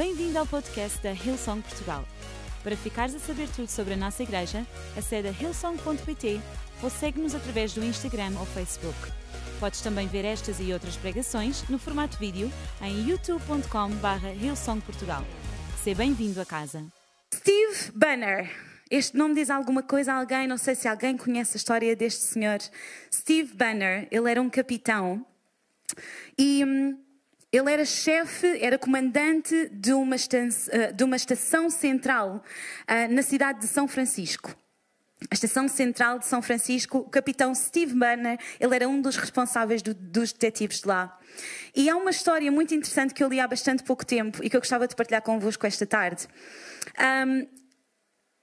Bem-vindo ao podcast da Hillsong Portugal. Para ficares a saber tudo sobre a nossa igreja, acede a hillsong.pt ou segue-nos através do Instagram ou Facebook. Podes também ver estas e outras pregações no formato vídeo em youtube.com.br hillsongportugal. Seja bem-vindo a casa. Steve Banner. Este nome diz alguma coisa a alguém? Não sei se alguém conhece a história deste senhor. Steve Banner, ele era um capitão e hum, ele era chefe, era comandante de uma, estação, de uma estação central uh, na cidade de São Francisco. A estação central de São Francisco, o capitão Steve Banner, ele era um dos responsáveis do, dos detetives de lá. E há uma história muito interessante que eu li há bastante pouco tempo e que eu gostava de partilhar convosco esta tarde. Um,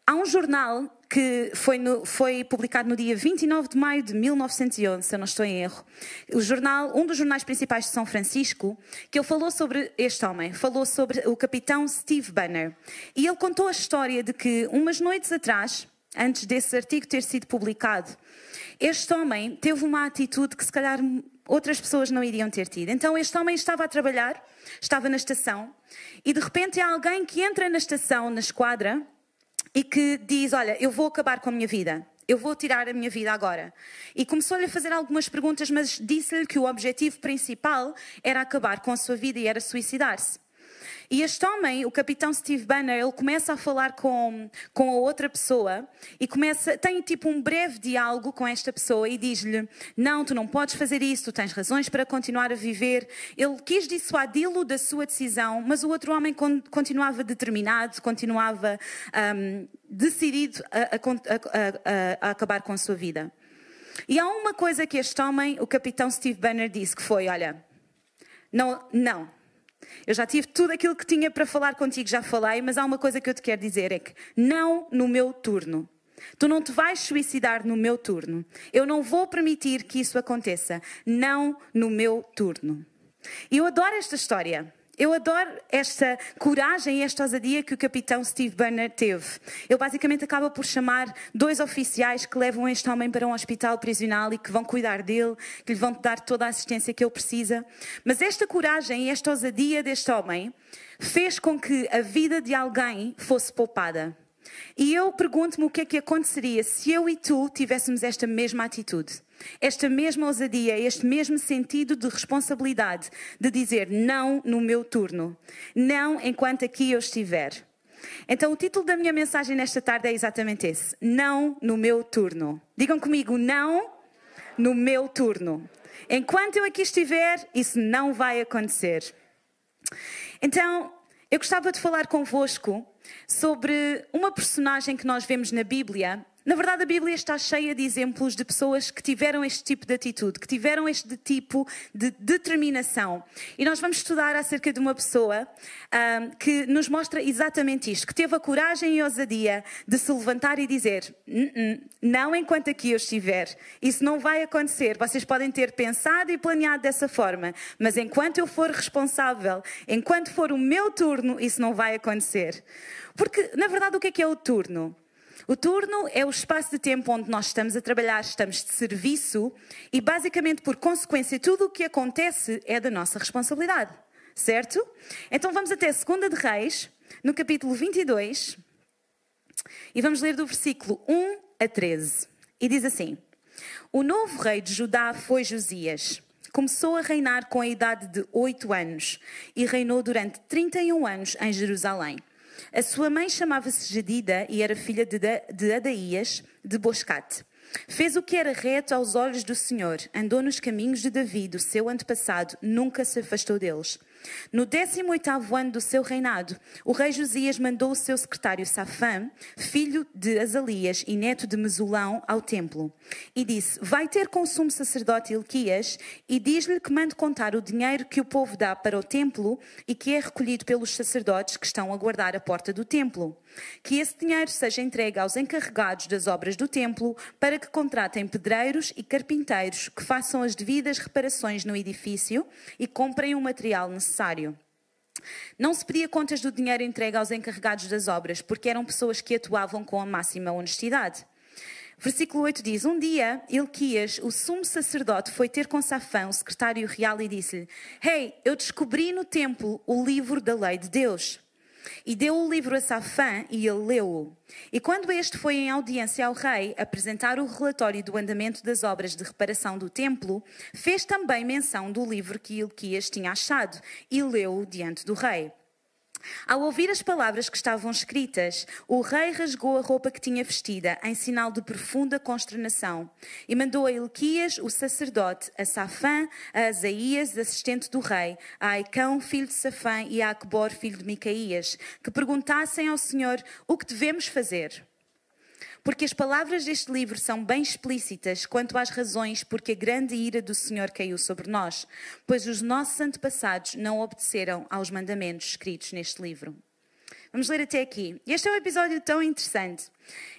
há um jornal que foi, no, foi, publicado no dia 29 de maio de 1911, se eu não estou em erro. O jornal, um dos jornais principais de São Francisco, que ele falou sobre este homem, falou sobre o capitão Steve Banner. E ele contou a história de que, umas noites atrás, antes desse artigo ter sido publicado, este homem teve uma atitude que se calhar outras pessoas não iriam ter tido. Então este homem estava a trabalhar, estava na estação, e de repente há alguém que entra na estação, na esquadra, e que diz: Olha, eu vou acabar com a minha vida. Eu vou tirar a minha vida agora. E começou-lhe a fazer algumas perguntas, mas disse-lhe que o objetivo principal era acabar com a sua vida e era suicidar-se. E este homem, o capitão Steve Banner, ele começa a falar com, com a outra pessoa e começa, tem tipo um breve diálogo com esta pessoa e diz-lhe: Não, tu não podes fazer isso, tu tens razões para continuar a viver. Ele quis dissuadi-lo da sua decisão, mas o outro homem continuava determinado, continuava um, decidido a, a, a, a acabar com a sua vida. E há uma coisa que este homem, o capitão Steve Banner, disse que foi: Olha, não, não, eu já tive tudo aquilo que tinha para falar contigo, já falei, mas há uma coisa que eu te quero dizer: é que não no meu turno. Tu não te vais suicidar no meu turno. Eu não vou permitir que isso aconteça. Não no meu turno. E eu adoro esta história. Eu adoro esta coragem e esta ousadia que o capitão Steve Banner teve. Ele basicamente acaba por chamar dois oficiais que levam este homem para um hospital prisional e que vão cuidar dele, que lhe vão dar toda a assistência que ele precisa. Mas esta coragem e esta ousadia deste homem fez com que a vida de alguém fosse poupada. E eu pergunto-me o que é que aconteceria se eu e tu tivéssemos esta mesma atitude. Esta mesma ousadia, este mesmo sentido de responsabilidade de dizer não no meu turno, não enquanto aqui eu estiver. Então, o título da minha mensagem nesta tarde é exatamente esse: Não no meu turno. Digam comigo, não no meu turno. Enquanto eu aqui estiver, isso não vai acontecer. Então, eu gostava de falar convosco sobre uma personagem que nós vemos na Bíblia na verdade, a Bíblia está cheia de exemplos de pessoas que tiveram este tipo de atitude, que tiveram este tipo de determinação. E nós vamos estudar acerca de uma pessoa um, que nos mostra exatamente isto, que teve a coragem e a ousadia de se levantar e dizer: não enquanto aqui eu estiver, isso não vai acontecer. Vocês podem ter pensado e planeado dessa forma, mas enquanto eu for responsável, enquanto for o meu turno, isso não vai acontecer. Porque, na verdade, o que é que é o turno? O turno é o espaço de tempo onde nós estamos a trabalhar, estamos de serviço e, basicamente, por consequência, tudo o que acontece é da nossa responsabilidade. Certo? Então vamos até 2 de Reis, no capítulo 22, e vamos ler do versículo 1 a 13. E diz assim: O novo rei de Judá foi Josias. Começou a reinar com a idade de oito anos e reinou durante 31 anos em Jerusalém. A sua mãe chamava-se Jedida e era filha de, de Adaías de Boscate. Fez o que era reto aos olhos do Senhor, andou nos caminhos de Davi, o seu antepassado, nunca se afastou deles. No 18º ano do seu reinado, o rei Josias mandou o seu secretário Safã, filho de Azalias e neto de Mesulão, ao templo. E disse, vai ter com o sumo sacerdote Ilquias e diz-lhe que mande contar o dinheiro que o povo dá para o templo e que é recolhido pelos sacerdotes que estão a guardar a porta do templo. Que esse dinheiro seja entregue aos encarregados das obras do templo para que contratem pedreiros e carpinteiros que façam as devidas reparações no edifício e comprem o material necessário necessário. Não se pedia contas do dinheiro entregue aos encarregados das obras, porque eram pessoas que atuavam com a máxima honestidade. Versículo 8 diz: Um dia, Ilquias, o sumo sacerdote, foi ter com Safã, o secretário real, e disse-lhe: Hey, eu descobri no templo o livro da lei de Deus. E deu o livro a Safã e ele leu-o. E quando este foi em audiência ao rei apresentar o relatório do andamento das obras de reparação do templo, fez também menção do livro que Ilquias tinha achado e leu-o diante do rei. Ao ouvir as palavras que estavam escritas, o rei rasgou a roupa que tinha vestida, em sinal de profunda consternação, e mandou a Ilquias, o sacerdote, a Safã, a Asaías, assistente do rei, a Aicão, filho de Safã, e a Acbor, filho de Micaías, que perguntassem ao Senhor o que devemos fazer. Porque as palavras deste livro são bem explícitas quanto às razões porque a grande ira do Senhor caiu sobre nós, pois os nossos antepassados não obedeceram aos mandamentos escritos neste livro. Vamos ler até aqui. Este é um episódio tão interessante.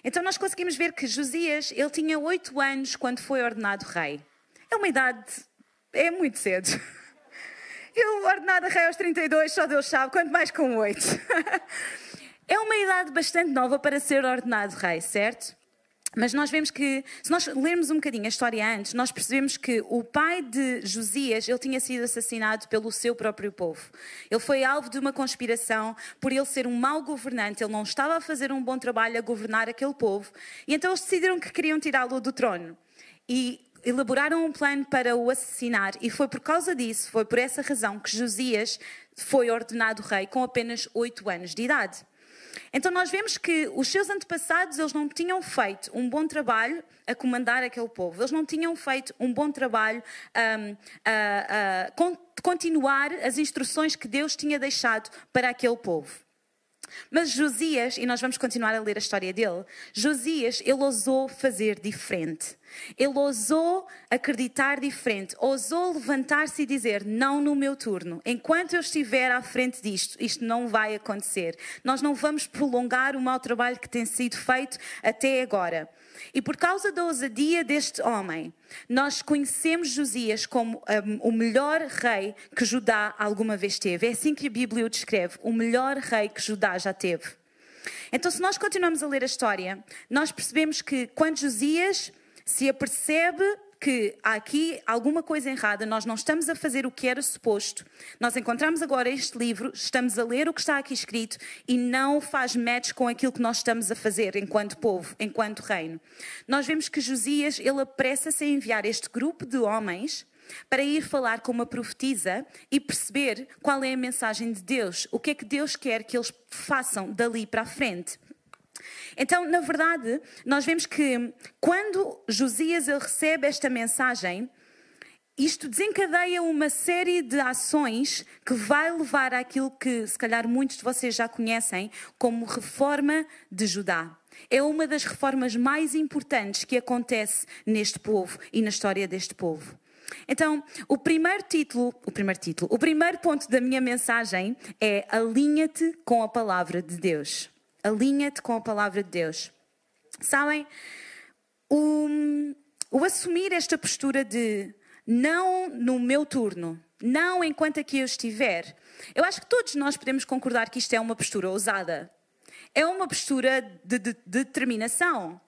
Então nós conseguimos ver que Josias, ele tinha oito anos quando foi ordenado rei. É uma idade, é muito cedo. Eu ordenado rei aos 32, só Deus sabe, quanto mais com oito. É uma idade bastante nova para ser ordenado rei, certo? Mas nós vemos que, se nós lermos um bocadinho a história antes, nós percebemos que o pai de Josias, ele tinha sido assassinado pelo seu próprio povo. Ele foi alvo de uma conspiração por ele ser um mau governante, ele não estava a fazer um bom trabalho a governar aquele povo, e então eles decidiram que queriam tirá-lo do trono. E elaboraram um plano para o assassinar, e foi por causa disso, foi por essa razão que Josias foi ordenado rei com apenas oito anos de idade. Então nós vemos que os seus antepassados, eles não tinham feito um bom trabalho a comandar aquele povo. Eles não tinham feito um bom trabalho um, a, a, a continuar as instruções que Deus tinha deixado para aquele povo. Mas Josias, e nós vamos continuar a ler a história dele, Josias, ele ousou fazer diferente. Ele ousou acreditar diferente, ousou levantar-se e dizer: Não no meu turno, enquanto eu estiver à frente disto, isto não vai acontecer. Nós não vamos prolongar o mau trabalho que tem sido feito até agora. E por causa da ousadia deste homem, nós conhecemos Josias como um, o melhor rei que Judá alguma vez teve. É assim que a Bíblia o descreve: o melhor rei que Judá já teve. Então, se nós continuamos a ler a história, nós percebemos que quando Josias se apercebe que há aqui alguma coisa errada, nós não estamos a fazer o que era suposto. Nós encontramos agora este livro, estamos a ler o que está aqui escrito e não faz match com aquilo que nós estamos a fazer enquanto povo, enquanto reino. Nós vemos que Josias, ele apressa-se a enviar este grupo de homens para ir falar com uma profetisa e perceber qual é a mensagem de Deus, o que é que Deus quer que eles façam dali para a frente. Então, na verdade, nós vemos que quando Josias recebe esta mensagem, isto desencadeia uma série de ações que vai levar àquilo que, se calhar, muitos de vocês já conhecem como reforma de Judá. É uma das reformas mais importantes que acontece neste povo e na história deste povo. Então, o primeiro título, o primeiro título, o primeiro ponto da minha mensagem é alinha-te com a palavra de Deus. Alinha-te com a palavra de Deus. Sabem, o, o assumir esta postura de não no meu turno, não enquanto aqui eu estiver, eu acho que todos nós podemos concordar que isto é uma postura ousada. É uma postura de, de, de determinação.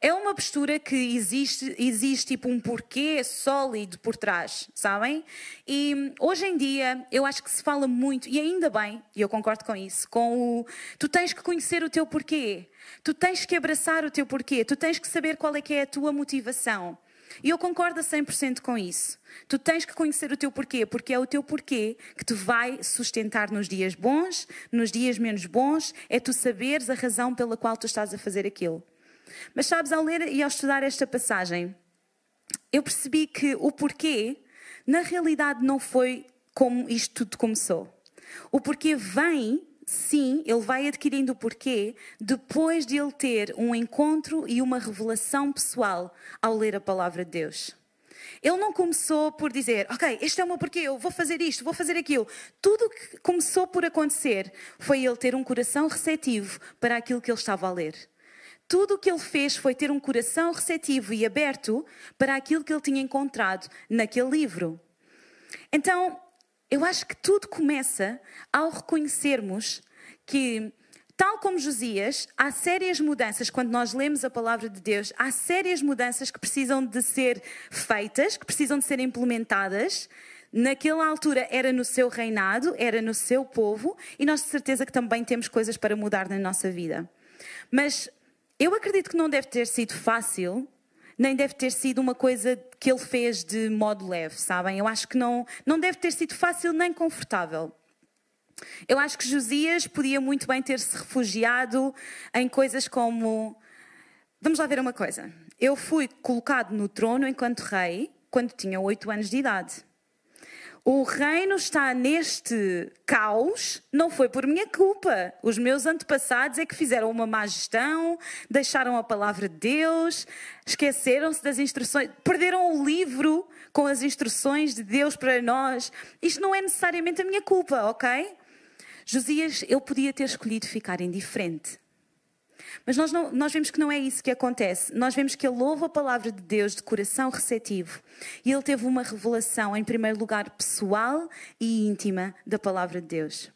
É uma postura que existe, existe tipo um porquê sólido por trás, sabem? E hoje em dia eu acho que se fala muito, e ainda bem, e eu concordo com isso, com o tu tens que conhecer o teu porquê, tu tens que abraçar o teu porquê, tu tens que saber qual é que é a tua motivação. E eu concordo a 100% com isso. Tu tens que conhecer o teu porquê, porque é o teu porquê que te vai sustentar nos dias bons, nos dias menos bons, é tu saberes a razão pela qual tu estás a fazer aquilo. Mas sabes, ao ler e ao estudar esta passagem, eu percebi que o porquê, na realidade, não foi como isto tudo começou. O porquê vem, sim, ele vai adquirindo o porquê depois de ele ter um encontro e uma revelação pessoal ao ler a palavra de Deus. Ele não começou por dizer, ok, este é o meu porquê, eu vou fazer isto, vou fazer aquilo. Tudo o que começou por acontecer foi ele ter um coração receptivo para aquilo que ele estava a ler. Tudo o que ele fez foi ter um coração receptivo e aberto para aquilo que ele tinha encontrado naquele livro. Então, eu acho que tudo começa ao reconhecermos que, tal como Josias, há sérias mudanças, quando nós lemos a palavra de Deus, há sérias mudanças que precisam de ser feitas, que precisam de ser implementadas naquela altura era no seu reinado, era no seu povo, e nós de certeza que também temos coisas para mudar na nossa vida. Mas eu acredito que não deve ter sido fácil, nem deve ter sido uma coisa que ele fez de modo leve, sabem? Eu acho que não, não deve ter sido fácil nem confortável. Eu acho que Josias podia muito bem ter se refugiado em coisas como. Vamos lá ver uma coisa. Eu fui colocado no trono enquanto rei quando tinha oito anos de idade. O reino está neste caos, não foi por minha culpa. Os meus antepassados é que fizeram uma má gestão, deixaram a palavra de Deus, esqueceram-se das instruções, perderam o livro com as instruções de Deus para nós. Isto não é necessariamente a minha culpa, ok? Josias, ele podia ter escolhido ficar indiferente. Mas nós, não, nós vemos que não é isso que acontece. Nós vemos que ele ouve a palavra de Deus de coração receptivo. E ele teve uma revelação, em primeiro lugar, pessoal e íntima da palavra de Deus.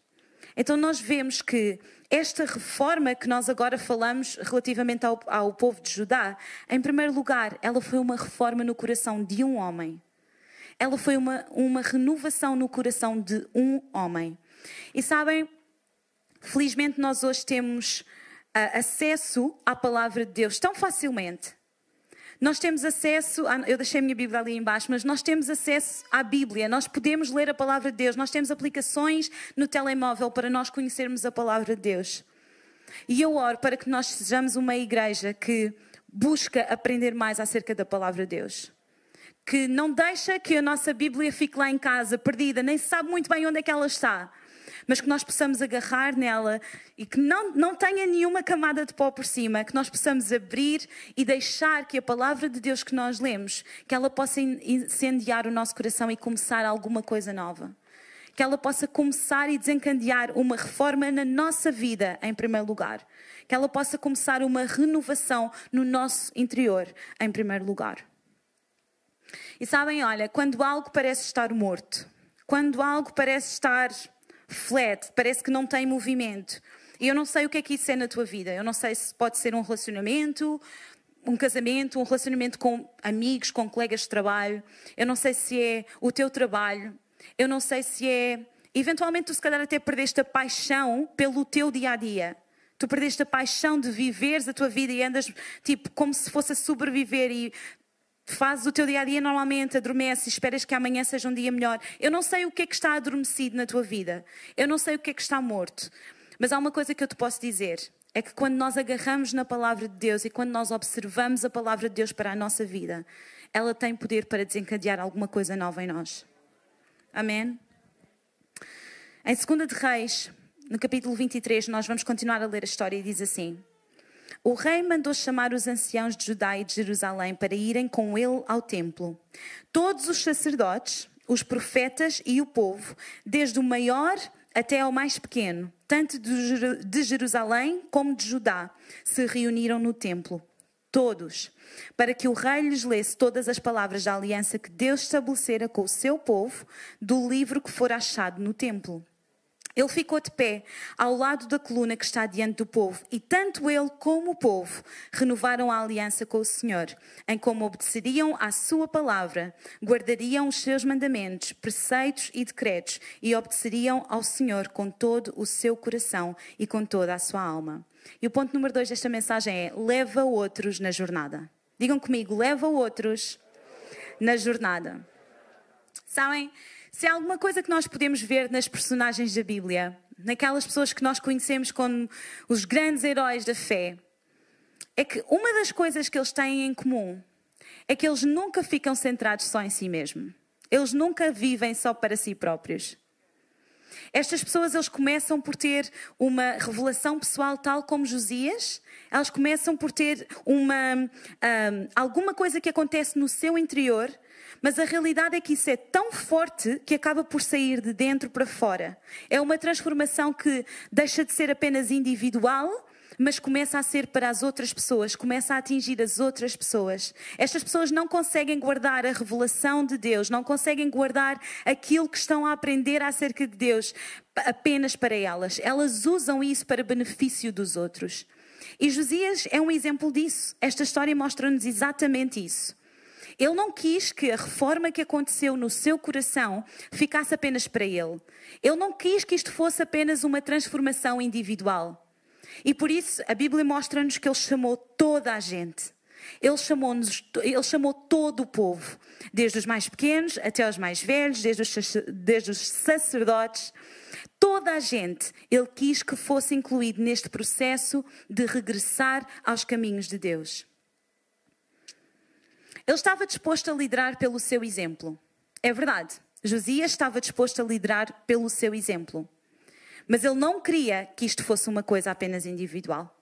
Então nós vemos que esta reforma que nós agora falamos relativamente ao, ao povo de Judá, em primeiro lugar, ela foi uma reforma no coração de um homem. Ela foi uma, uma renovação no coração de um homem. E sabem, felizmente nós hoje temos acesso à palavra de Deus tão facilmente. Nós temos acesso, a, eu deixei a minha Bíblia ali embaixo, mas nós temos acesso à Bíblia, nós podemos ler a palavra de Deus, nós temos aplicações no telemóvel para nós conhecermos a palavra de Deus. E eu oro para que nós sejamos uma igreja que busca aprender mais acerca da palavra de Deus. Que não deixa que a nossa Bíblia fique lá em casa, perdida, nem sabe muito bem onde é que ela está mas que nós possamos agarrar nela e que não, não tenha nenhuma camada de pó por cima, que nós possamos abrir e deixar que a palavra de Deus que nós lemos, que ela possa incendiar o nosso coração e começar alguma coisa nova. Que ela possa começar e desencadear uma reforma na nossa vida, em primeiro lugar. Que ela possa começar uma renovação no nosso interior, em primeiro lugar. E sabem, olha, quando algo parece estar morto, quando algo parece estar flat, parece que não tem movimento. E eu não sei o que é que isso é na tua vida. Eu não sei se pode ser um relacionamento, um casamento, um relacionamento com amigos, com colegas de trabalho. Eu não sei se é o teu trabalho. Eu não sei se é. Eventualmente, tu se calhar até perdeste a paixão pelo teu dia a dia. Tu perdeste a paixão de viveres a tua vida e andas tipo como se fosse a sobreviver e fazes o teu dia a dia normalmente, adormeces, esperas que amanhã seja um dia melhor. Eu não sei o que é que está adormecido na tua vida. Eu não sei o que é que está morto. Mas há uma coisa que eu te posso dizer: é que quando nós agarramos na palavra de Deus e quando nós observamos a palavra de Deus para a nossa vida, ela tem poder para desencadear alguma coisa nova em nós. Amém? Em 2 de Reis, no capítulo 23, nós vamos continuar a ler a história e diz assim: o rei mandou chamar os anciãos de Judá e de Jerusalém para irem com ele ao templo. Todos os sacerdotes, os profetas e o povo, desde o maior até ao mais pequeno, tanto de Jerusalém como de Judá, se reuniram no templo. Todos, para que o rei lhes lesse todas as palavras da aliança que Deus estabelecera com o seu povo do livro que for achado no templo. Ele ficou de pé ao lado da coluna que está diante do povo, e tanto ele como o povo renovaram a aliança com o Senhor, em como obedeceriam à sua palavra, guardariam os seus mandamentos, preceitos e decretos, e obedeceriam ao Senhor com todo o seu coração e com toda a sua alma. E o ponto número dois desta mensagem é: leva outros na jornada. Digam comigo, leva outros na jornada. Sabem? Se há alguma coisa que nós podemos ver nas personagens da Bíblia, naquelas pessoas que nós conhecemos como os grandes heróis da fé, é que uma das coisas que eles têm em comum é que eles nunca ficam centrados só em si mesmos. Eles nunca vivem só para si próprios. Estas pessoas eles começam por ter uma revelação pessoal tal como Josias, elas começam por ter uma um, alguma coisa que acontece no seu interior mas a realidade é que isso é tão forte que acaba por sair de dentro para fora. É uma transformação que deixa de ser apenas individual, mas começa a ser para as outras pessoas, começa a atingir as outras pessoas. Estas pessoas não conseguem guardar a revelação de Deus, não conseguem guardar aquilo que estão a aprender acerca de Deus apenas para elas. Elas usam isso para benefício dos outros. E Josias é um exemplo disso. Esta história mostra-nos exatamente isso. Ele não quis que a reforma que aconteceu no seu coração ficasse apenas para ele. Ele não quis que isto fosse apenas uma transformação individual. E por isso a Bíblia mostra-nos que ele chamou toda a gente. Ele chamou, ele chamou todo o povo, desde os mais pequenos até os mais velhos, desde os, desde os sacerdotes. Toda a gente, ele quis que fosse incluído neste processo de regressar aos caminhos de Deus. Ele estava disposto a liderar pelo seu exemplo. É verdade, Josias estava disposto a liderar pelo seu exemplo. Mas ele não queria que isto fosse uma coisa apenas individual.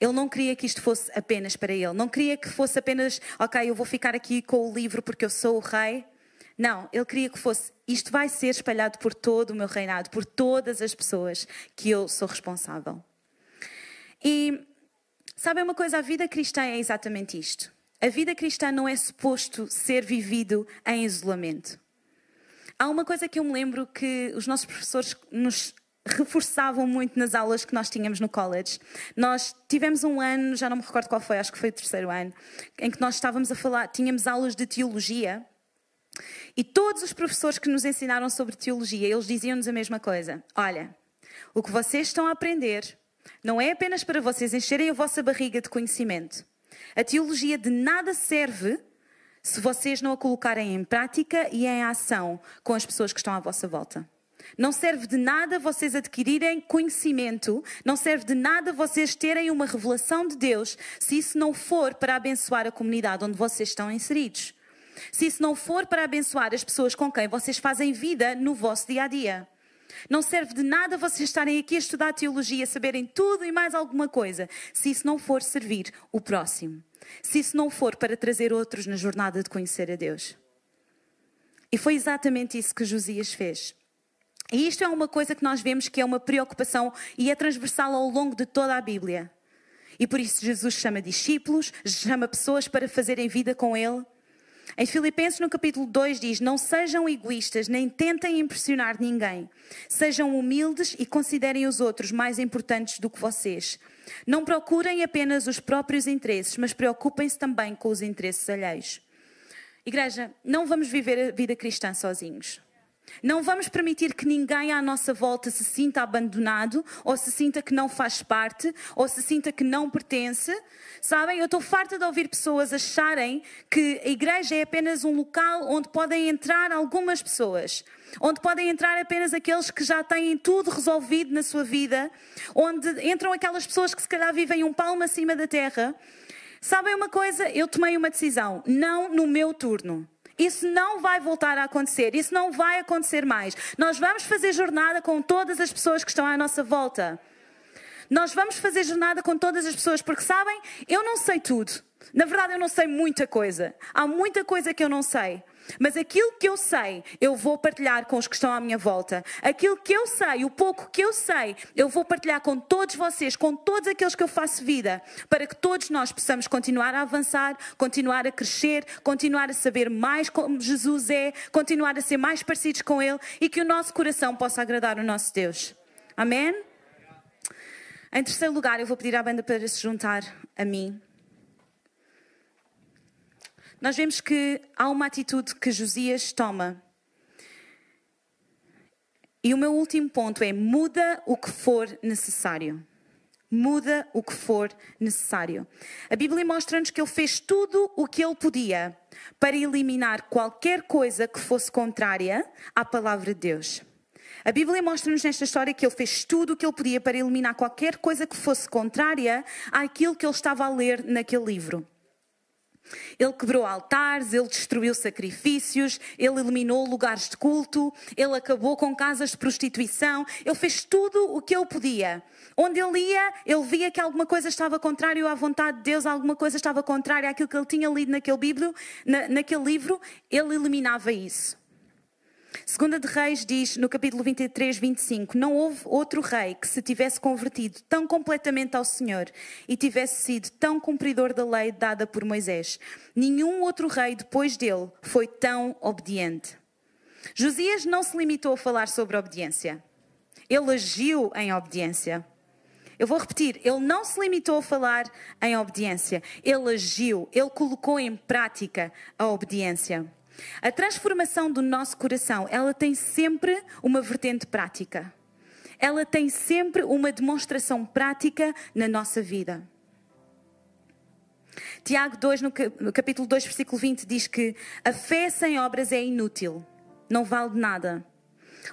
Ele não queria que isto fosse apenas para ele. Não queria que fosse apenas, ok, eu vou ficar aqui com o livro porque eu sou o rei. Não, ele queria que fosse, isto vai ser espalhado por todo o meu reinado, por todas as pessoas que eu sou responsável. E sabem uma coisa, a vida cristã é exatamente isto. A vida cristã não é suposto ser vivido em isolamento. Há uma coisa que eu me lembro que os nossos professores nos reforçavam muito nas aulas que nós tínhamos no college. Nós tivemos um ano, já não me recordo qual foi, acho que foi o terceiro ano, em que nós estávamos a falar, tínhamos aulas de teologia. E todos os professores que nos ensinaram sobre teologia, eles diziam-nos a mesma coisa. Olha, o que vocês estão a aprender não é apenas para vocês encherem a vossa barriga de conhecimento. A teologia de nada serve se vocês não a colocarem em prática e em ação com as pessoas que estão à vossa volta. Não serve de nada vocês adquirirem conhecimento, não serve de nada vocês terem uma revelação de Deus, se isso não for para abençoar a comunidade onde vocês estão inseridos. Se isso não for para abençoar as pessoas com quem vocês fazem vida no vosso dia a dia. Não serve de nada vocês estarem aqui a estudar teologia, saberem tudo e mais alguma coisa, se isso não for servir o próximo. Se isso não for para trazer outros na jornada de conhecer a Deus. E foi exatamente isso que Josias fez. E isto é uma coisa que nós vemos que é uma preocupação e é transversal ao longo de toda a Bíblia. E por isso Jesus chama discípulos, chama pessoas para fazerem vida com Ele. Em Filipenses, no capítulo 2, diz: Não sejam egoístas, nem tentem impressionar ninguém. Sejam humildes e considerem os outros mais importantes do que vocês. Não procurem apenas os próprios interesses, mas preocupem-se também com os interesses alheios. Igreja, não vamos viver a vida cristã sozinhos. Não vamos permitir que ninguém à nossa volta se sinta abandonado, ou se sinta que não faz parte, ou se sinta que não pertence. Sabem, eu estou farta de ouvir pessoas acharem que a igreja é apenas um local onde podem entrar algumas pessoas, onde podem entrar apenas aqueles que já têm tudo resolvido na sua vida, onde entram aquelas pessoas que se calhar vivem um palmo acima da terra. Sabem uma coisa? Eu tomei uma decisão, não no meu turno. Isso não vai voltar a acontecer, isso não vai acontecer mais. Nós vamos fazer jornada com todas as pessoas que estão à nossa volta. Nós vamos fazer jornada com todas as pessoas, porque sabem, eu não sei tudo. Na verdade, eu não sei muita coisa. Há muita coisa que eu não sei. Mas aquilo que eu sei, eu vou partilhar com os que estão à minha volta. Aquilo que eu sei, o pouco que eu sei, eu vou partilhar com todos vocês, com todos aqueles que eu faço vida, para que todos nós possamos continuar a avançar, continuar a crescer, continuar a saber mais como Jesus é, continuar a ser mais parecidos com Ele e que o nosso coração possa agradar o nosso Deus. Amém? Em terceiro lugar, eu vou pedir à banda para se juntar a mim. Nós vemos que há uma atitude que Josias toma. E o meu último ponto é: muda o que for necessário. Muda o que for necessário. A Bíblia mostra-nos que ele fez tudo o que ele podia para eliminar qualquer coisa que fosse contrária à palavra de Deus. A Bíblia mostra-nos nesta história que ele fez tudo o que ele podia para eliminar qualquer coisa que fosse contrária àquilo que ele estava a ler naquele livro. Ele quebrou altares, ele destruiu sacrifícios, ele eliminou lugares de culto, ele acabou com casas de prostituição, ele fez tudo o que ele podia. Onde ele ia, ele via que alguma coisa estava contrário à vontade de Deus, alguma coisa estava contrária àquilo que ele tinha lido naquele, Bíblio, na, naquele livro, ele eliminava isso. Segunda de Reis diz no capítulo 23, 25: Não houve outro rei que se tivesse convertido tão completamente ao Senhor e tivesse sido tão cumpridor da lei dada por Moisés. Nenhum outro rei depois dele foi tão obediente. Josias não se limitou a falar sobre obediência. Ele agiu em obediência. Eu vou repetir, ele não se limitou a falar em obediência, ele agiu, ele colocou em prática a obediência. A transformação do nosso coração, ela tem sempre uma vertente prática. Ela tem sempre uma demonstração prática na nossa vida. Tiago 2, no capítulo 2, versículo 20, diz que a fé sem obras é inútil, não vale nada.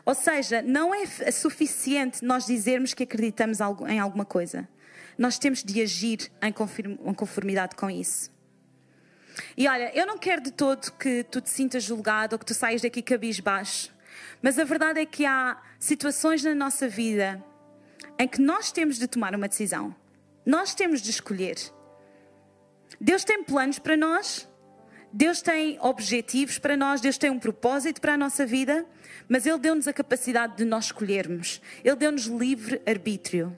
Ou seja, não é suficiente nós dizermos que acreditamos em alguma coisa. Nós temos de agir em conformidade com isso. E olha, eu não quero de todo que tu te sintas julgado ou que tu saias daqui cabisbaixo. Mas a verdade é que há situações na nossa vida em que nós temos de tomar uma decisão. Nós temos de escolher. Deus tem planos para nós, Deus tem objetivos para nós, Deus tem um propósito para a nossa vida, mas Ele deu-nos a capacidade de nós escolhermos. Ele deu-nos livre arbítrio.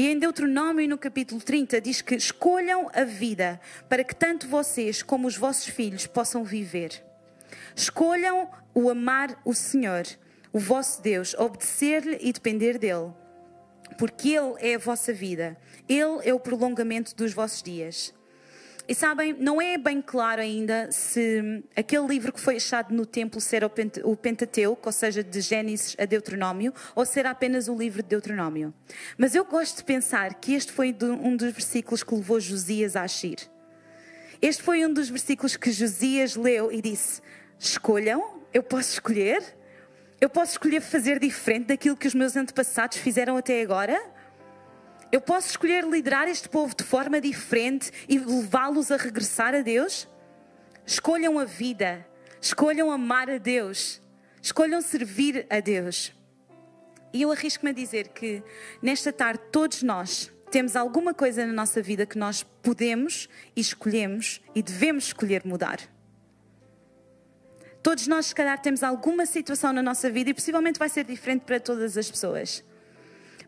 E em Deuteronômio, no capítulo 30, diz que escolham a vida para que tanto vocês como os vossos filhos possam viver. Escolham o amar o Senhor, o vosso Deus, obedecer-lhe e depender dele, porque Ele é a vossa vida, Ele é o prolongamento dos vossos dias. E sabem, não é bem claro ainda se aquele livro que foi achado no templo ser o Pentateuco, ou seja, de Gênesis a Deuteronômio, ou ser apenas o livro de Deuteronômio. Mas eu gosto de pensar que este foi um dos versículos que levou Josias a agir. Este foi um dos versículos que Josias leu e disse: Escolham, eu posso escolher, eu posso escolher fazer diferente daquilo que os meus antepassados fizeram até agora. Eu posso escolher liderar este povo de forma diferente e levá-los a regressar a Deus? Escolham a vida, escolham amar a Deus, escolham servir a Deus. E eu arrisco-me a dizer que nesta tarde todos nós temos alguma coisa na nossa vida que nós podemos e escolhemos e devemos escolher mudar. Todos nós, se calhar, temos alguma situação na nossa vida e possivelmente vai ser diferente para todas as pessoas.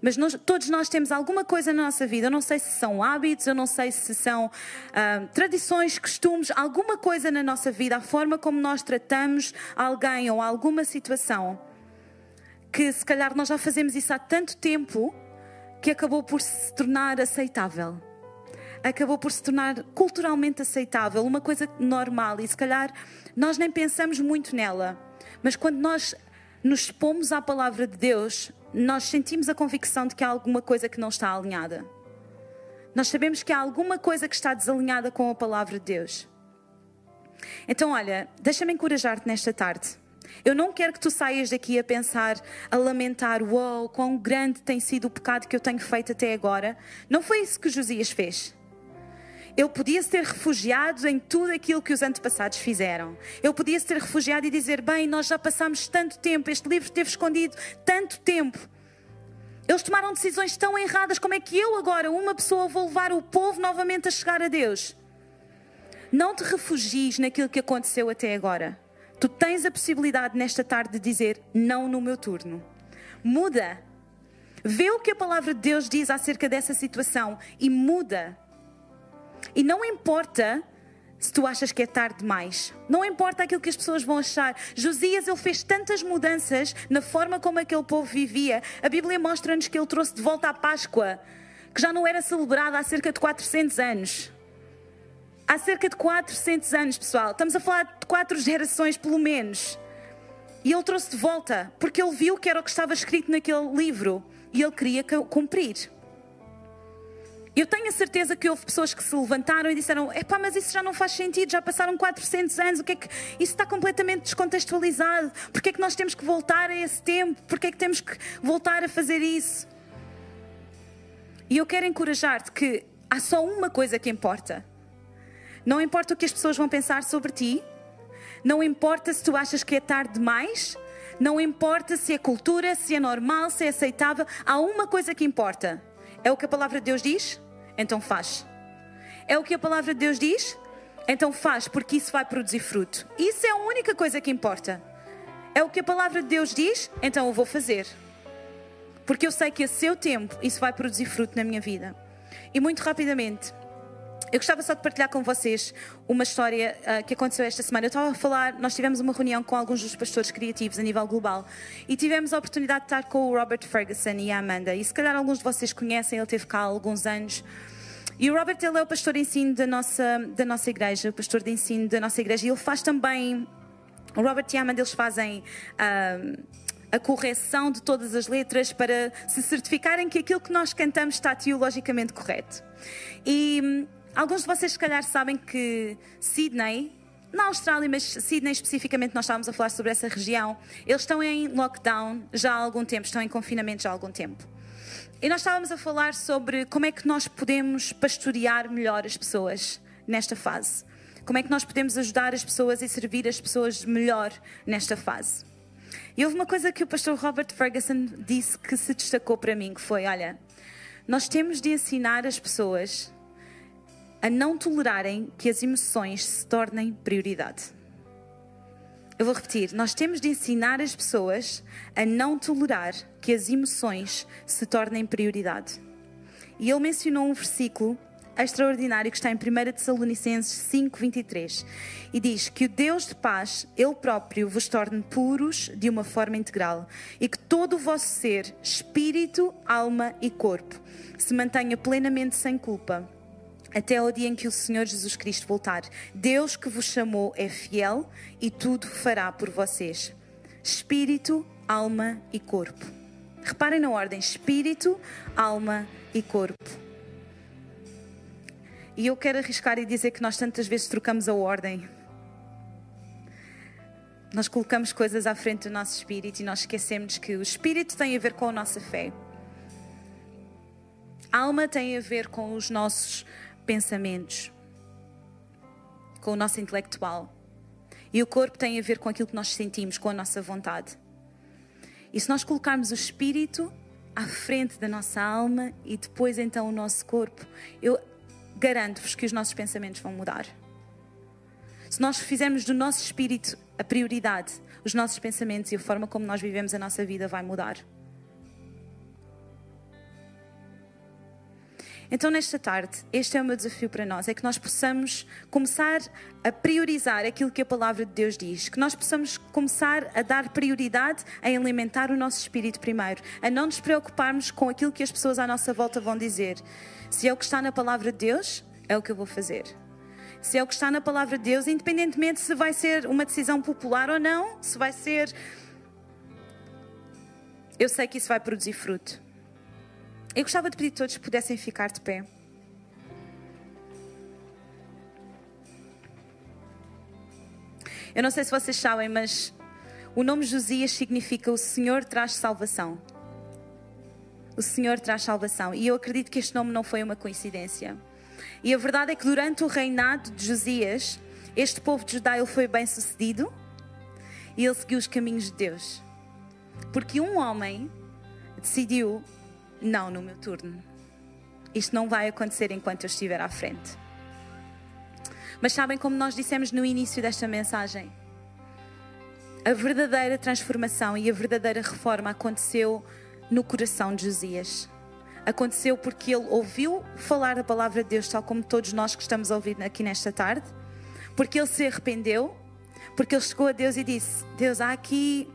Mas nós, todos nós temos alguma coisa na nossa vida, eu não sei se são hábitos, eu não sei se são uh, tradições, costumes, alguma coisa na nossa vida, a forma como nós tratamos alguém ou alguma situação, que se calhar nós já fazemos isso há tanto tempo que acabou por se tornar aceitável. Acabou por se tornar culturalmente aceitável, uma coisa normal e se calhar nós nem pensamos muito nela. Mas quando nós nos expomos à palavra de Deus, nós sentimos a convicção de que há alguma coisa que não está alinhada. Nós sabemos que há alguma coisa que está desalinhada com a palavra de Deus. Então, olha, deixa-me encorajar-te nesta tarde. Eu não quero que tu saias daqui a pensar, a lamentar, uau, wow, quão grande tem sido o pecado que eu tenho feito até agora. Não foi isso que Josias fez. Ele podia ter refugiado em tudo aquilo que os antepassados fizeram. Ele podia ter refugiado e dizer: Bem, nós já passamos tanto tempo, este livro esteve escondido tanto tempo. Eles tomaram decisões tão erradas, como é que eu agora, uma pessoa, vou levar o povo novamente a chegar a Deus? Não te refugies naquilo que aconteceu até agora. Tu tens a possibilidade nesta tarde de dizer: Não no meu turno. Muda. Vê o que a palavra de Deus diz acerca dessa situação e muda. E não importa se tu achas que é tarde demais. Não importa aquilo que as pessoas vão achar. Josias, ele fez tantas mudanças na forma como aquele povo vivia. A Bíblia mostra-nos que ele trouxe de volta a Páscoa, que já não era celebrada há cerca de 400 anos. Há cerca de 400 anos, pessoal. Estamos a falar de quatro gerações, pelo menos. E ele trouxe de volta, porque ele viu que era o que estava escrito naquele livro e ele queria cumprir. Eu tenho a certeza que houve pessoas que se levantaram e disseram: epá, mas isso já não faz sentido, já passaram 400 anos, o que é que isso está completamente descontextualizado? Porquê é que nós temos que voltar a esse tempo? Porquê é que temos que voltar a fazer isso? E eu quero encorajar-te que há só uma coisa que importa. Não importa o que as pessoas vão pensar sobre ti, não importa se tu achas que é tarde demais, não importa se é cultura, se é normal, se é aceitável, há uma coisa que importa. É o que a palavra de Deus diz? Então faz. É o que a palavra de Deus diz? Então faz, porque isso vai produzir fruto. Isso é a única coisa que importa. É o que a palavra de Deus diz? Então eu vou fazer. Porque eu sei que a seu tempo isso vai produzir fruto na minha vida. E muito rapidamente, Eu gostava só de partilhar com vocês uma história uh, que aconteceu esta semana. Eu estava a falar, nós tivemos uma reunião com alguns dos pastores criativos a nível global e tivemos a oportunidade de estar com o Robert Ferguson e a Amanda. E se calhar alguns de vocês conhecem, ele teve cá há alguns anos. E o Robert, ele é o pastor de ensino da nossa, da nossa igreja, o pastor de ensino da nossa igreja, e ele faz também. O Robert e a Amanda, eles fazem. Uh, a correção de todas as letras para se certificarem que aquilo que nós cantamos está teologicamente correto. E alguns de vocês, se calhar, sabem que Sydney, na Austrália, mas Sydney especificamente, nós estávamos a falar sobre essa região, eles estão em lockdown já há algum tempo, estão em confinamento já há algum tempo. E nós estávamos a falar sobre como é que nós podemos pastorear melhor as pessoas nesta fase. Como é que nós podemos ajudar as pessoas e servir as pessoas melhor nesta fase. E houve uma coisa que o pastor Robert Ferguson disse que se destacou para mim, que foi, olha, nós temos de ensinar as pessoas a não tolerarem que as emoções se tornem prioridade. Eu vou repetir, nós temos de ensinar as pessoas a não tolerar que as emoções se tornem prioridade. E ele mencionou um versículo extraordinário que está em 1 Tessalonicenses 5:23 e diz que o Deus de paz, ele próprio vos torne puros de uma forma integral e que todo o vosso ser, espírito, alma e corpo se mantenha plenamente sem culpa até ao dia em que o Senhor Jesus Cristo voltar. Deus que vos chamou é fiel e tudo fará por vocês. Espírito, alma e corpo. Reparem na ordem: espírito, alma e corpo. E eu quero arriscar e dizer que nós tantas vezes trocamos a ordem. Nós colocamos coisas à frente do nosso espírito e nós esquecemos que o espírito tem a ver com a nossa fé. A alma tem a ver com os nossos pensamentos, com o nosso intelectual. E o corpo tem a ver com aquilo que nós sentimos, com a nossa vontade. E se nós colocarmos o espírito à frente da nossa alma e depois então o nosso corpo, eu garanto-vos que os nossos pensamentos vão mudar. Se nós fizermos do nosso espírito a prioridade, os nossos pensamentos e a forma como nós vivemos a nossa vida vai mudar. Então, nesta tarde, este é o meu desafio para nós: é que nós possamos começar a priorizar aquilo que a palavra de Deus diz, que nós possamos começar a dar prioridade a alimentar o nosso espírito primeiro, a não nos preocuparmos com aquilo que as pessoas à nossa volta vão dizer. Se é o que está na palavra de Deus, é o que eu vou fazer. Se é o que está na palavra de Deus, independentemente se vai ser uma decisão popular ou não, se vai ser. Eu sei que isso vai produzir fruto. Eu gostava de pedir que todos pudessem ficar de pé. Eu não sei se vocês sabem, mas o nome Josias significa o Senhor traz salvação o Senhor traz salvação. E eu acredito que este nome não foi uma coincidência. E a verdade é que durante o reinado de Josias, este povo de Judá ele foi bem sucedido e ele seguiu os caminhos de Deus. Porque um homem decidiu: não, no meu turno. Isto não vai acontecer enquanto eu estiver à frente. Mas sabem como nós dissemos no início desta mensagem? A verdadeira transformação e a verdadeira reforma aconteceu no coração de Josias. Aconteceu porque ele ouviu falar a palavra de Deus, tal como todos nós que estamos a ouvir aqui nesta tarde, porque ele se arrependeu, porque ele chegou a Deus e disse: Deus, há aqui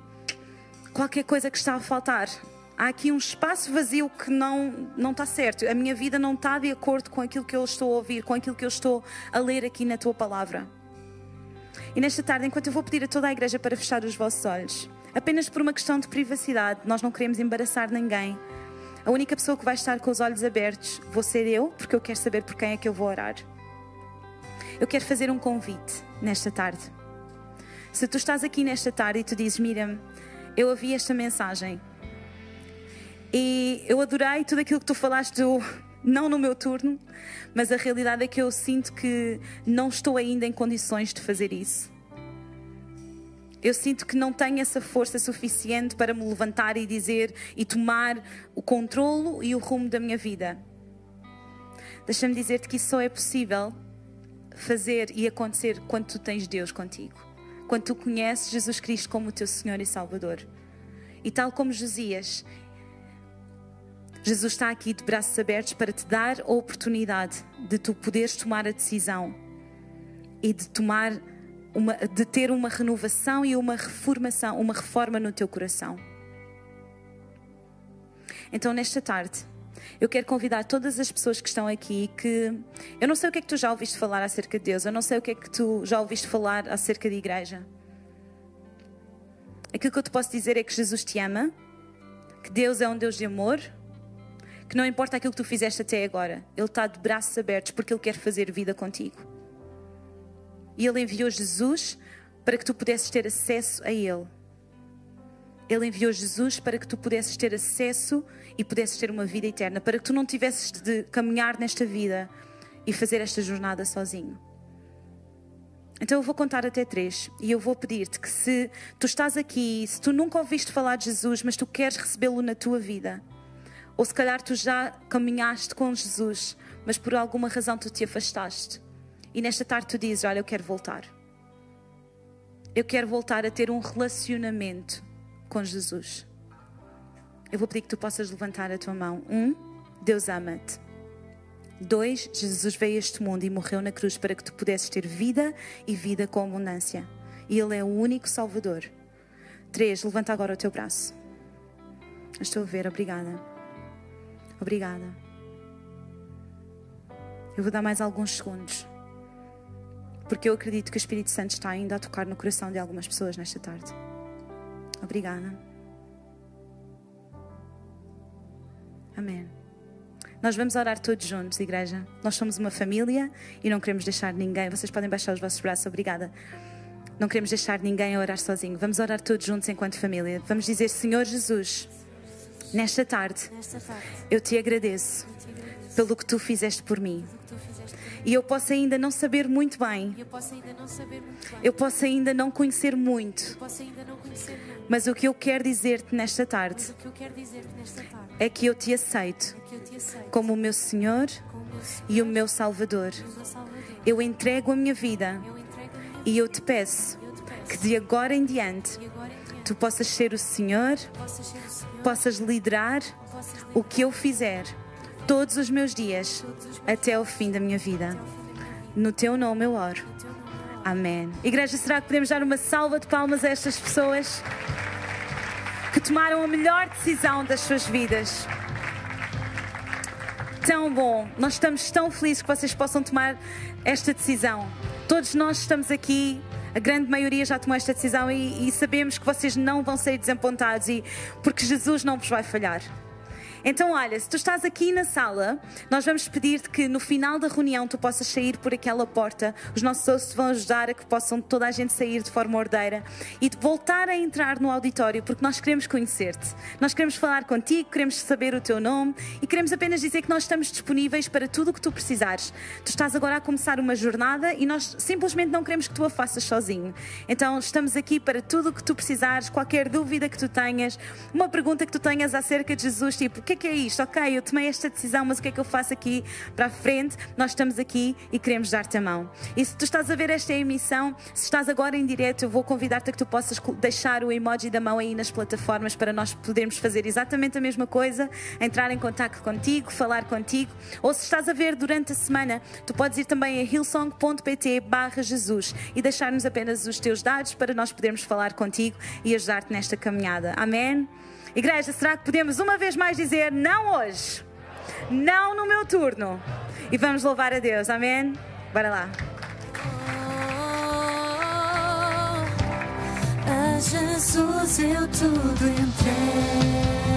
qualquer coisa que está a faltar. Há aqui um espaço vazio que não, não está certo. A minha vida não está de acordo com aquilo que eu estou a ouvir, com aquilo que eu estou a ler aqui na tua palavra. E nesta tarde, enquanto eu vou pedir a toda a igreja para fechar os vossos olhos, apenas por uma questão de privacidade. Nós não queremos embaraçar ninguém. A única pessoa que vai estar com os olhos abertos vou ser eu, porque eu quero saber por quem é que eu vou orar. Eu quero fazer um convite nesta tarde. Se tu estás aqui nesta tarde e tu dizes, Miriam, eu ouvi esta mensagem e eu adorei tudo aquilo que tu falaste do não no meu turno, mas a realidade é que eu sinto que não estou ainda em condições de fazer isso. Eu sinto que não tenho essa força suficiente para me levantar e dizer e tomar o controlo e o rumo da minha vida. Deixa-me dizer-te que isso só é possível fazer e acontecer quando tu tens Deus contigo. Quando tu conheces Jesus Cristo como o teu Senhor e Salvador. E tal como Josias, Jesus está aqui de braços abertos para te dar a oportunidade de tu poderes tomar a decisão e de tomar uma, de ter uma renovação e uma reformação, uma reforma no teu coração. Então, nesta tarde, eu quero convidar todas as pessoas que estão aqui que eu não sei o que é que tu já ouviste falar acerca de Deus, eu não sei o que é que tu já ouviste falar acerca de igreja. Aquilo que eu te posso dizer é que Jesus te ama, que Deus é um Deus de amor, que não importa aquilo que tu fizeste até agora, Ele está de braços abertos porque Ele quer fazer vida contigo. E Ele enviou Jesus para que tu pudesses ter acesso a Ele. Ele enviou Jesus para que tu pudesses ter acesso e pudesses ter uma vida eterna, para que tu não tivesses de caminhar nesta vida e fazer esta jornada sozinho. Então eu vou contar até três e eu vou pedir-te que se tu estás aqui, se tu nunca ouviste falar de Jesus, mas tu queres recebê-lo na tua vida, ou se calhar tu já caminhaste com Jesus, mas por alguma razão tu te afastaste, e nesta tarde tu dizes: Olha, eu quero voltar. Eu quero voltar a ter um relacionamento com Jesus. Eu vou pedir que tu possas levantar a tua mão. Um, Deus ama-te. Dois, Jesus veio a este mundo e morreu na cruz para que tu pudesses ter vida e vida com abundância. E Ele é o único Salvador. Três, levanta agora o teu braço. Estou a ver, obrigada. Obrigada. Eu vou dar mais alguns segundos. Porque eu acredito que o Espírito Santo está ainda a tocar no coração de algumas pessoas nesta tarde. Obrigada. Amém. Nós vamos orar todos juntos, igreja. Nós somos uma família e não queremos deixar ninguém. Vocês podem baixar os vossos braços, obrigada. Não queremos deixar ninguém a orar sozinho. Vamos orar todos juntos enquanto família. Vamos dizer: Senhor Jesus, nesta tarde, eu te agradeço pelo que tu fizeste por mim. E eu posso ainda não saber muito bem. Eu posso ainda não conhecer muito. Mas o que eu quero dizer-te nesta tarde é que eu te aceito é que eu te aceito como o meu Senhor e o meu Salvador. Eu entrego a minha vida e eu te peço que de agora em diante tu possas ser o Senhor, possas o liderar o que eu fizer todos os meus dias até ao fim da minha vida. No teu nome eu oro. Amém. Igreja, será que podemos dar uma salva de palmas a estas pessoas que tomaram a melhor decisão das suas vidas? Tão bom. Nós estamos tão felizes que vocês possam tomar esta decisão. Todos nós estamos aqui. A grande maioria já tomou esta decisão e, e sabemos que vocês não vão sair desapontados e porque Jesus não vos vai falhar. Então, olha, se tu estás aqui na sala, nós vamos pedir-te que no final da reunião tu possas sair por aquela porta. Os nossos hosts vão ajudar a que possam toda a gente sair de forma ordeira e voltar a entrar no auditório, porque nós queremos conhecer-te. Nós queremos falar contigo, queremos saber o teu nome e queremos apenas dizer que nós estamos disponíveis para tudo o que tu precisares. Tu estás agora a começar uma jornada e nós simplesmente não queremos que tu a faças sozinho. Então, estamos aqui para tudo o que tu precisares, qualquer dúvida que tu tenhas, uma pergunta que tu tenhas acerca de Jesus, tipo, que é que é isto? Ok, eu tomei esta decisão, mas o que é que eu faço aqui para a frente? Nós estamos aqui e queremos dar-te a mão. E se tu estás a ver esta emissão, se estás agora em direto, eu vou convidar-te a que tu possas deixar o emoji da mão aí nas plataformas para nós podermos fazer exatamente a mesma coisa, entrar em contato contigo, falar contigo. Ou se estás a ver durante a semana, tu podes ir também a hillsong.pt barra Jesus e deixar-nos apenas os teus dados para nós podermos falar contigo e ajudar-te nesta caminhada. Amém? Igreja, será que podemos uma vez mais dizer não hoje? Não no meu turno. E vamos louvar a Deus. Amém? Bora lá. A Jesus eu tudo entrego.